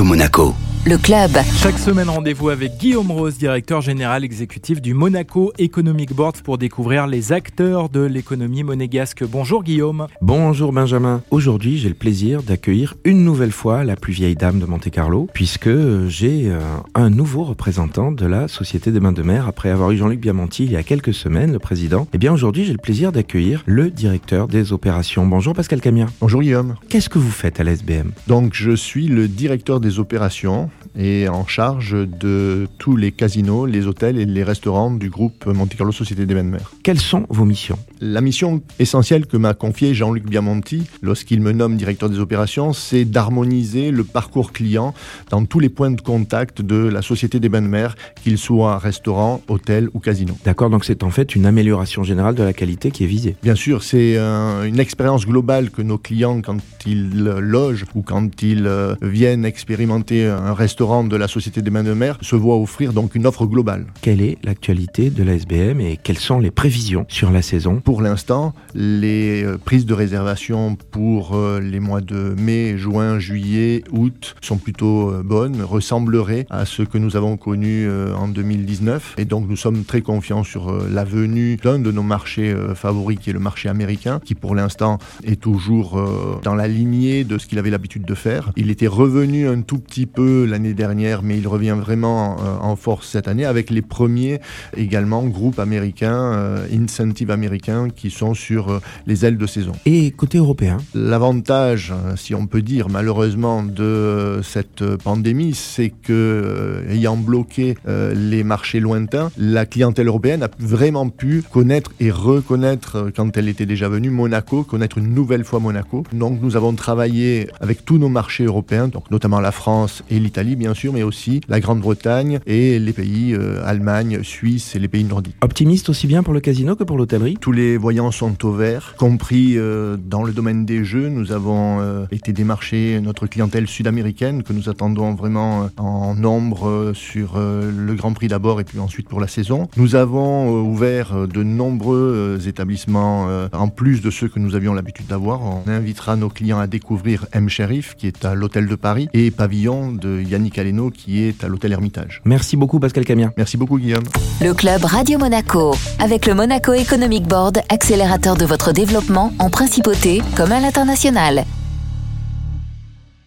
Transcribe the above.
Monaco. Le club. Chaque semaine, rendez-vous avec Guillaume Rose, directeur général exécutif du Monaco Economic Board pour découvrir les acteurs de l'économie monégasque. Bonjour Guillaume. Bonjour Benjamin. Aujourd'hui, j'ai le plaisir d'accueillir une nouvelle fois la plus vieille dame de Monte-Carlo, puisque j'ai euh, un nouveau représentant de la Société des Mains de Mer après avoir eu Jean-Luc Biamonti il y a quelques semaines, le président. Eh bien, aujourd'hui, j'ai le plaisir d'accueillir le directeur des opérations. Bonjour Pascal Camien. Bonjour Guillaume. Qu'est-ce que vous faites à l'SBM Donc, je suis le directeur des opérations et en charge de tous les casinos, les hôtels et les restaurants du groupe Monte Carlo Société des Mains de Mer. Quelles sont vos missions? La mission essentielle que m'a confiée Jean-Luc Biamonti lorsqu'il me nomme directeur des opérations, c'est d'harmoniser le parcours client dans tous les points de contact de la Société des Mains de Mer, qu'ils soient restaurant, hôtel ou casino. D'accord, donc c'est en fait une amélioration générale de la qualité qui est visée. Bien sûr, c'est euh, une expérience globale que nos clients, quand ils logent ou quand ils euh, viennent expérimenter un restaurant de la Société des Mains de Mer, se voient offrir donc une offre globale. Quelle est l'actualité de la SBM et quelles sont les prévisions sur la saison? Pour l'instant, les euh, prises de réservation pour euh, les mois de mai, juin, juillet, août sont plutôt euh, bonnes, ressembleraient à ce que nous avons connu en 2019. Et donc nous sommes très confiants sur la venue d'un de nos marchés favoris qui est le marché américain, qui pour l'instant est toujours dans la lignée de ce qu'il avait l'habitude de faire. Il était revenu un tout petit peu l'année dernière, mais il revient vraiment en force cette année avec les premiers également groupes américains, incentive américains qui sont sur euh, les ailes de saison. Et côté européen L'avantage, euh, si on peut dire malheureusement, de euh, cette pandémie, c'est que, ayant bloqué les marchés lointains, la clientèle européenne a vraiment pu connaître et reconnaître, quand elle était déjà venue, Monaco, connaître une nouvelle fois Monaco. Donc nous avons travaillé avec tous nos marchés européens, donc notamment la France et l'Italie bien sûr, mais aussi la Grande-Bretagne et les pays Allemagne, Suisse et les pays nordiques. Optimiste aussi bien pour le casino que pour l'hôtellerie? Tous les voyants sont au vert, compris euh, dans le domaine des jeux. Nous avons euh, été démarcher notre clientèle sud-américaine que nous attendons vraiment euh, en nombre sur le Grand Prix d'abord et puis ensuite pour la saison. Nous avons ouvert de nombreux établissements en plus de ceux que nous avions l'habitude d'avoir. On invitera nos clients à découvrir M. Sheriff qui est à l'hôtel de Paris et Pavillon de Yannick Aleno qui est à l'hôtel Hermitage. Merci beaucoup Pascal Camien. Merci beaucoup Guillaume. Le club Radio Monaco avec le Monaco Economic Board, accélérateur de votre développement en principauté comme à l'international.